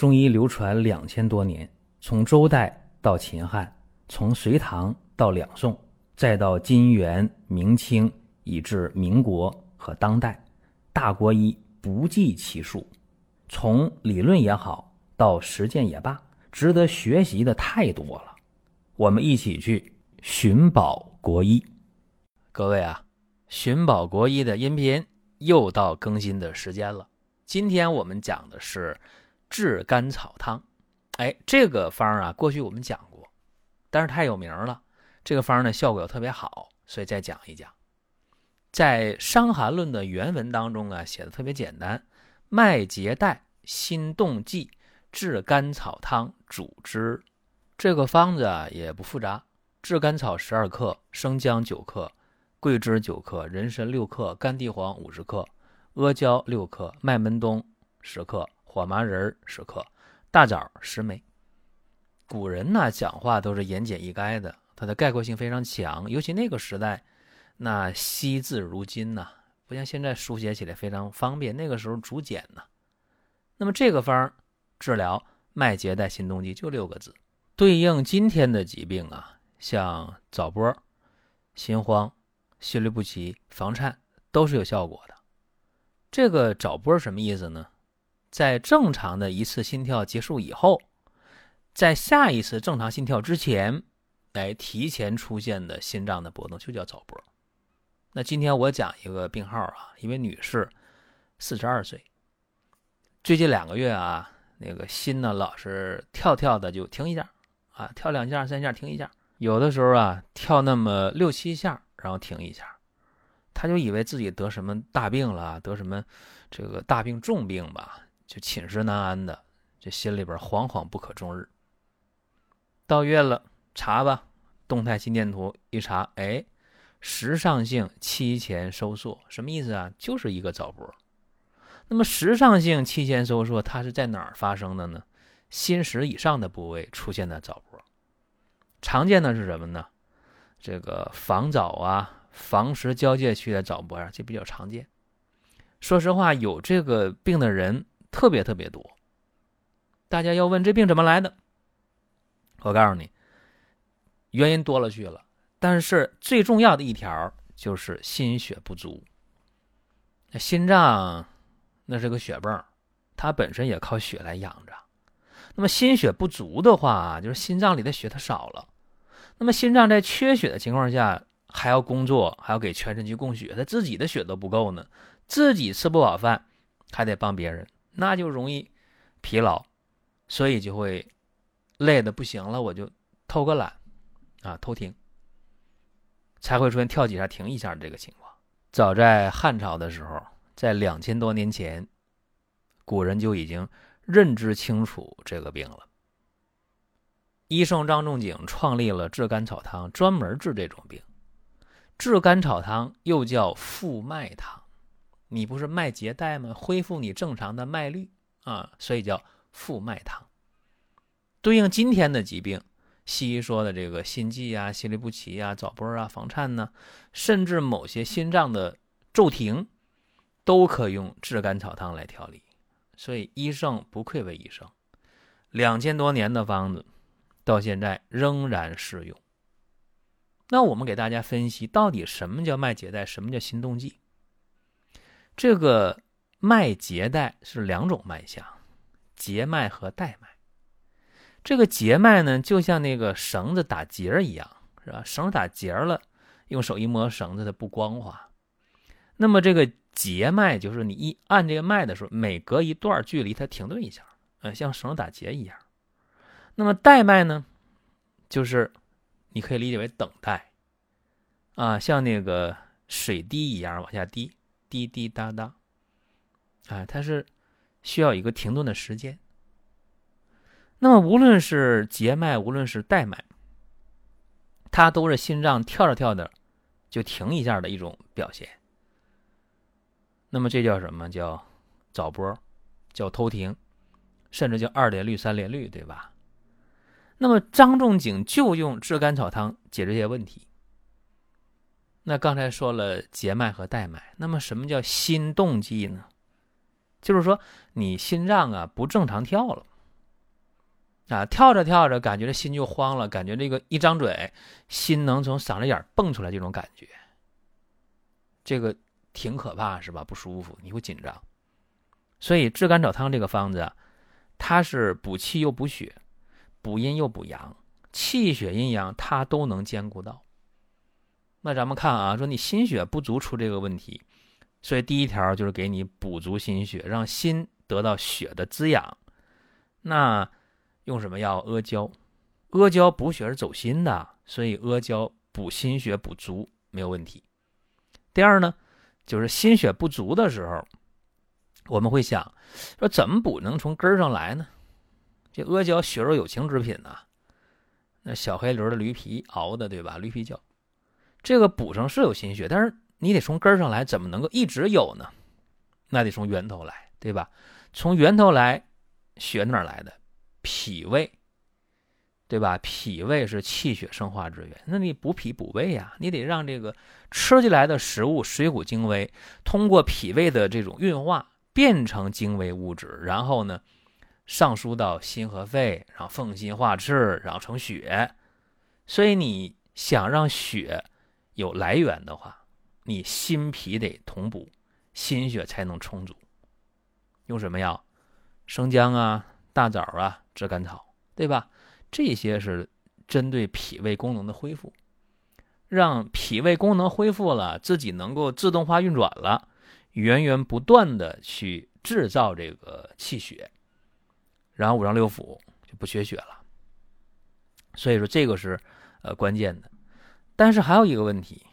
中医流传两千多年，从周代到秦汉，从隋唐到两宋，再到金元明清，以至民国和当代，大国医不计其数。从理论也好，到实践也罢，值得学习的太多了。我们一起去寻宝国医。各位啊，寻宝国医的音频又到更新的时间了。今天我们讲的是。炙甘草汤，哎，这个方啊，过去我们讲过，但是太有名了。这个方呢，效果又特别好，所以再讲一讲。在《伤寒论》的原文当中啊，写的特别简单：麦秸岱心动悸炙甘草汤主之。这个方子啊也不复杂，炙甘草十二克，生姜九克，桂枝九克，人参六克，干地黄五十克，阿胶六克，麦门冬十克。火麻仁十克，大枣十枚。古人呢讲话都是言简意赅的，它的概括性非常强。尤其那个时代，那惜字如金呐，不像现在书写起来非常方便。那个时候竹简呢。那么这个方治疗脉结带心动悸就六个字，对应今天的疾病啊，像早搏、心慌、心律不齐、房颤都是有效果的。这个早搏什么意思呢？在正常的一次心跳结束以后，在下一次正常心跳之前，来提前出现的心脏的波动就叫早搏。那今天我讲一个病号啊，一位女士，四十二岁，最近两个月啊，那个心呢老是跳跳的就停一下，啊，跳两下三下停一下，有的时候啊跳那么六七下，然后停一下，她就以为自己得什么大病了，得什么这个大病重病吧。就寝食难安的，这心里边惶惶不可终日。到院了，查吧，动态心电图一查，哎，时上性期前收缩，什么意思啊？就是一个早搏。那么时上性期前收缩，它是在哪儿发生的呢？心室以上的部位出现的早搏。常见的是什么呢？这个房早啊，房室交界区的早搏啊，这比较常见。说实话，有这个病的人。特别特别多，大家要问这病怎么来的？我告诉你，原因多了去了，但是最重要的一条就是心血不足。心脏那是个血泵，它本身也靠血来养着。那么心血不足的话，就是心脏里的血它少了。那么心脏在缺血的情况下，还要工作，还要给全身去供血，他自己的血都不够呢，自己吃不饱饭，还得帮别人。那就容易疲劳，所以就会累的不行了，我就偷个懒啊，偷停，才会出现跳几下停一下这个情况。早在汉朝的时候，在两千多年前，古人就已经认知清楚这个病了。医圣张仲景创立了炙甘草汤，专门治这种病。炙甘草汤又叫复脉汤。你不是脉结带吗？恢复你正常的脉率啊，所以叫复脉汤。对应今天的疾病，西医说的这个心悸啊、心律不齐啊、早搏啊、房颤呢，甚至某些心脏的骤停，都可用炙甘草汤来调理。所以医圣不愧为医圣，两千多年的方子，到现在仍然适用。那我们给大家分析，到底什么叫脉结带，什么叫心动悸？这个脉结带是两种脉象，结脉和带脉。这个结脉呢，就像那个绳子打结儿一样，是吧？绳子打结儿了，用手一摸绳子，它不光滑。那么这个结脉就是你一按这个脉的时候，每隔一段距离它停顿一下，呃，像绳子打结一样。那么带脉呢，就是你可以理解为等待，啊，像那个水滴一样往下滴。滴滴答答，啊，它是需要一个停顿的时间。那么，无论是结脉，无论是带脉，它都是心脏跳着跳的就停一下的一种表现。那么，这叫什么叫早搏，叫偷停，甚至叫二连律、三连律，对吧？那么，张仲景就用炙甘草汤解决这些问题。那刚才说了结脉和带脉，那么什么叫心动悸呢？就是说你心脏啊不正常跳了，啊，跳着跳着，感觉这心就慌了，感觉这个一张嘴，心能从嗓子眼蹦出来，这种感觉，这个挺可怕，是吧？不舒服，你会紧张。所以炙甘草汤这个方子，它是补气又补血，补阴又补阳，气血阴阳它都能兼顾到。那咱们看啊，说你心血不足出这个问题，所以第一条就是给你补足心血，让心得到血的滋养。那。用什么药？阿胶，阿胶补血是走心的，所以阿胶补心血补足没有问题。第二呢，就是心血不足的时候，我们会想说怎么补能从根上来呢？这阿胶血肉有情之品呐，那小黑驴的驴皮熬的，对吧？驴皮胶，这个补上是有心血，但是你得从根上来，怎么能够一直有呢？那得从源头来，对吧？从源头来，血哪来的？脾胃，对吧？脾胃是气血生化之源，那你补脾补胃呀，你得让这个吃进来的食物水谷精微，通过脾胃的这种运化变成精微物质，然后呢上输到心和肺，然后奉心化赤，然后成血。所以你想让血有来源的话，你心脾得同补，心血才能充足。用什么药？生姜啊。大枣啊，炙甘草，对吧？这些是针对脾胃功能的恢复，让脾胃功能恢复了，自己能够自动化运转了，源源不断的去制造这个气血，然后五脏六腑就不缺血了。所以说这个是呃关键的。但是还有一个问题，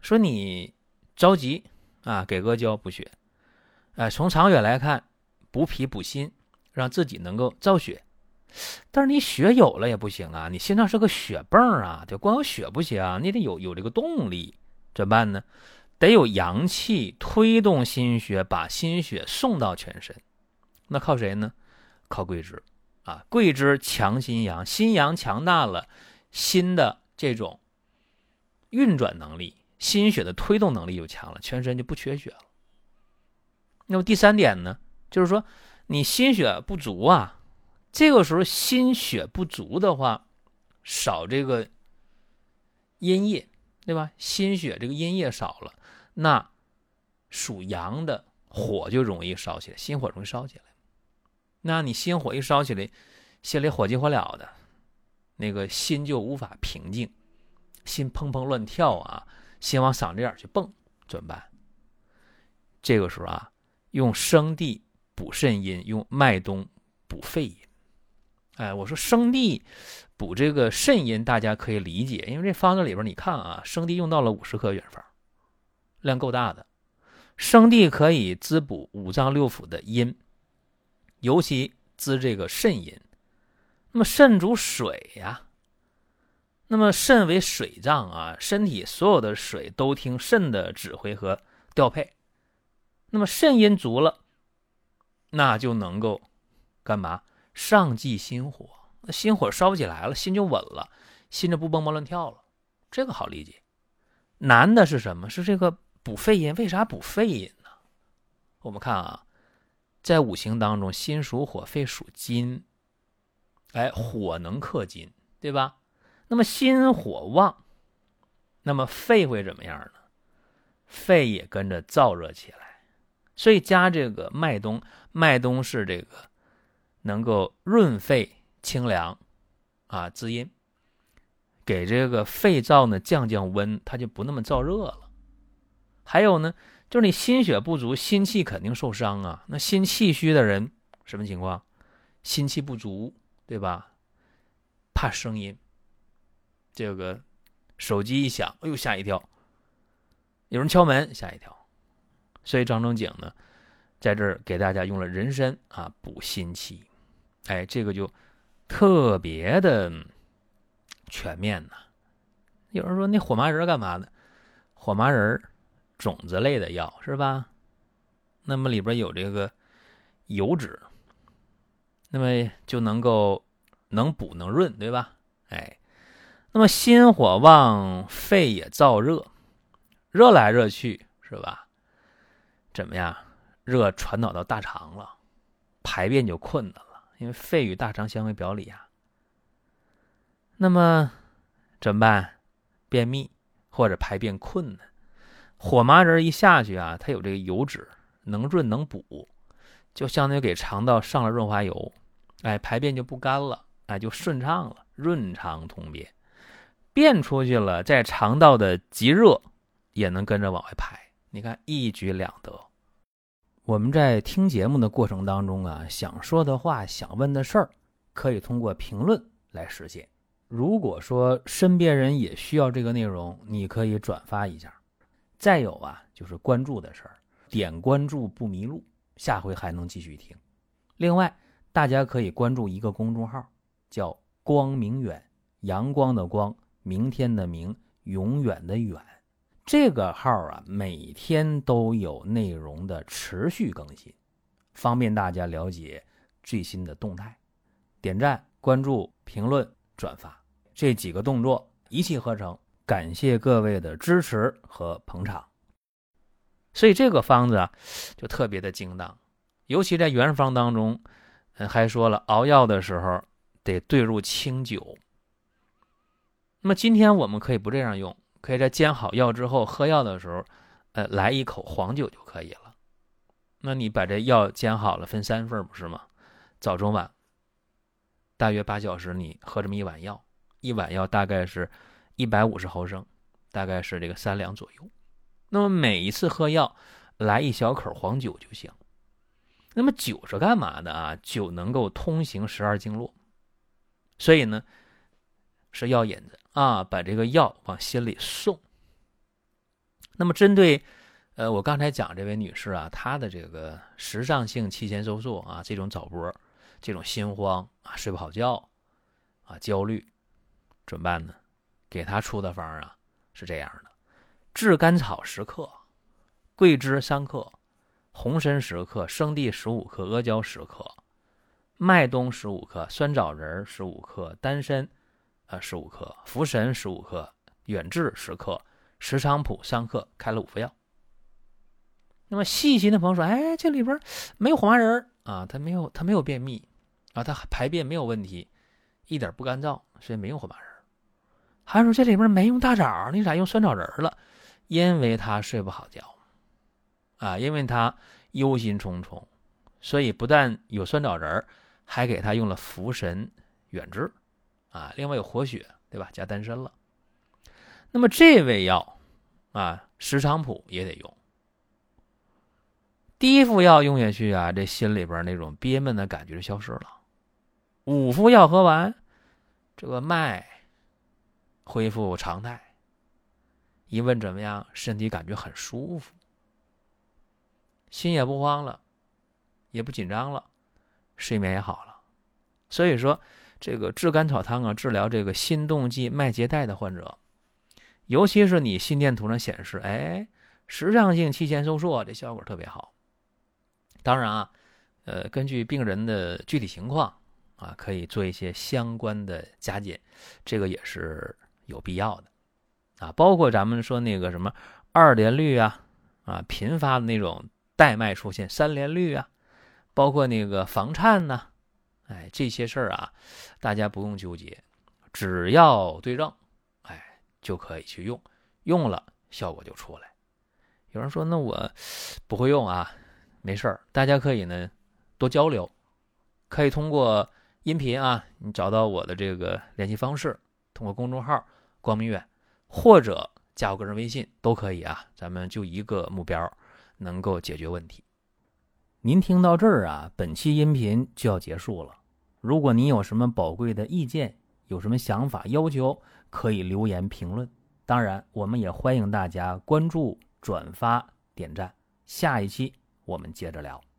说你着急啊，给阿胶补血，哎，从长远来看，补脾补心。让自己能够造血，但是你血有了也不行啊！你心脏是个血泵啊，得光有血不行啊，你得有有这个动力，怎么办呢？得有阳气推动心血，把心血送到全身。那靠谁呢？靠桂枝啊！桂枝强心阳，心阳强大了，心的这种运转能力、心血的推动能力就强了，全身就不缺血了。那么第三点呢，就是说。你心血不足啊，这个时候心血不足的话，少这个阴液，对吧？心血这个阴液少了，那属阳的火就容易烧起来，心火容易烧起来。那你心火一烧起来，心里火急火燎的，那个心就无法平静，心砰砰乱跳啊，心往嗓子眼去蹦，怎么办？这个时候啊，用生地。补肾阴，用麦冬补肺阴。哎，我说生地补这个肾阴，大家可以理解，因为这方子里边你看啊，生地用到了五十克原方，量够大的。生地可以滋补五脏六腑的阴，尤其滋这个肾阴。那么肾主水呀，那么肾为水脏啊，身体所有的水都听肾的指挥和调配。那么肾阴足了。那就能够干嘛？上济心火，那心火烧不起来了，心就稳了，心就不蹦蹦乱跳了。这个好理解。难的是什么？是这个补肺阴。为啥补肺阴呢？我们看啊，在五行当中，心属火，肺属金。哎，火能克金，对吧？那么心火旺，那么肺会怎么样呢？肺也跟着燥热起来。所以加这个麦冬，麦冬是这个能够润肺清凉，啊滋阴，给这个肺燥呢降降温，它就不那么燥热了。还有呢，就是你心血不足，心气肯定受伤啊。那心气虚的人什么情况？心气不足，对吧？怕声音，这个手机一响，哎呦吓一跳，有人敲门吓一跳。所以张仲景呢，在这儿给大家用了人参啊补心气，哎，这个就特别的全面呐。有人说那火麻仁干嘛的？火麻仁种子类的药是吧？那么里边有这个油脂，那么就能够能补能润，对吧？哎，那么心火旺，肺也燥热，热来热去是吧？怎么样？热传导到大肠了，排便就困难了。因为肺与大肠相为表里啊，那么怎么办？便秘或者排便困难，火麻仁一下去啊，它有这个油脂，能润能补，就相当于给肠道上了润滑油，哎，排便就不干了，哎，就顺畅了，润肠通便，便出去了，在肠道的极热也能跟着往外排，你看一举两得。我们在听节目的过程当中啊，想说的话、想问的事儿，可以通过评论来实现。如果说身边人也需要这个内容，你可以转发一下。再有啊，就是关注的事儿，点关注不迷路，下回还能继续听。另外，大家可以关注一个公众号，叫“光明远”，阳光的光，明天的明，永远的远。这个号啊，每天都有内容的持续更新，方便大家了解最新的动态。点赞、关注、评论、转发这几个动作一气呵成，感谢各位的支持和捧场。所以这个方子啊，就特别的精当，尤其在原方当中，嗯，还说了熬药的时候得兑入清酒。那么今天我们可以不这样用。可以在煎好药之后喝药的时候，呃，来一口黄酒就可以了。那你把这药煎好了，分三份不是吗？早中晚，大约八小时，你喝这么一碗药，一碗药大概是一百五十毫升，大概是这个三两左右。那么每一次喝药来一小口黄酒就行。那么酒是干嘛的啊？酒能够通行十二经络，所以呢是药引子。啊，把这个药往心里送。那么，针对呃，我刚才讲这位女士啊，她的这个时尚性期前收缩啊，这种早搏，这种心慌啊，睡不好觉啊，焦虑，怎么办呢？给她出的方啊是这样的：炙甘草十克，桂枝三克，红参十克，生地十五克，阿胶十克，麦冬十五克，酸枣仁十五克，丹参。啊，十五克茯神，十五克远志，十克石菖蒲，三克，开了五副药。那么细心的朋友说：“哎，这里边没有火麻仁啊，他没有，他没有便秘啊，他排便没有问题，一点不干燥，所以没用火麻仁。”还说这里边没用大枣，你咋用酸枣仁了？因为他睡不好觉啊，因为他忧心忡忡，所以不但有酸枣仁，还给他用了茯神、远志。啊，另外有活血，对吧？加丹参了。那么这味药啊，石菖蒲也得用。第一副药用下去啊，这心里边那种憋闷的感觉消失了。五副药喝完，这个脉恢复常态。一问怎么样，身体感觉很舒服，心也不慌了，也不紧张了，睡眠也好了。所以说。这个炙甘草汤啊，治疗这个心动悸、脉结带的患者，尤其是你心电图上显示，哎，时尚性期前收缩，这效果特别好。当然啊，呃，根据病人的具体情况啊，可以做一些相关的加减，这个也是有必要的啊。包括咱们说那个什么二联律啊，啊，频发的那种带脉出现三联律啊，包括那个房颤呐。哎，这些事儿啊，大家不用纠结，只要对症，哎，就可以去用，用了效果就出来。有人说，那我不会用啊，没事儿，大家可以呢多交流，可以通过音频啊，你找到我的这个联系方式，通过公众号“光明远”或者加我个人微信都可以啊，咱们就一个目标，能够解决问题。您听到这儿啊，本期音频就要结束了。如果您有什么宝贵的意见，有什么想法要求，可以留言评论。当然，我们也欢迎大家关注、转发、点赞。下一期我们接着聊。